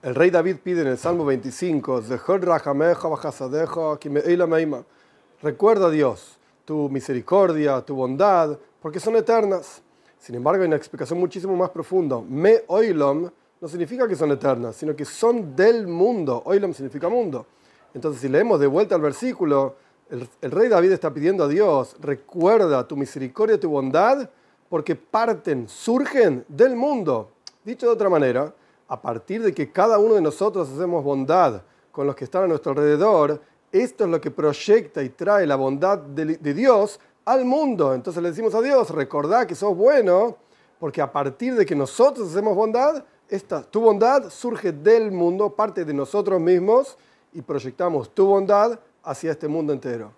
El rey David pide en el Salmo 25, recuerda a Dios, tu misericordia, tu bondad, porque son eternas. Sin embargo, hay una explicación muchísimo más profunda. Me oilom no significa que son eternas, sino que son del mundo. Oilom significa mundo. Entonces, si leemos de vuelta al versículo, el, el rey David está pidiendo a Dios, recuerda tu misericordia, tu bondad, porque parten, surgen del mundo. Dicho de otra manera, a partir de que cada uno de nosotros hacemos bondad con los que están a nuestro alrededor, esto es lo que proyecta y trae la bondad de, Dios al mundo. Entonces le decimos a Dios, recordá que sos bueno, porque a partir de que nosotros hacemos bondad, esta, tu bondad surge del mundo, parte de nosotros mismos, y proyectamos tu bondad hacia este mundo entero.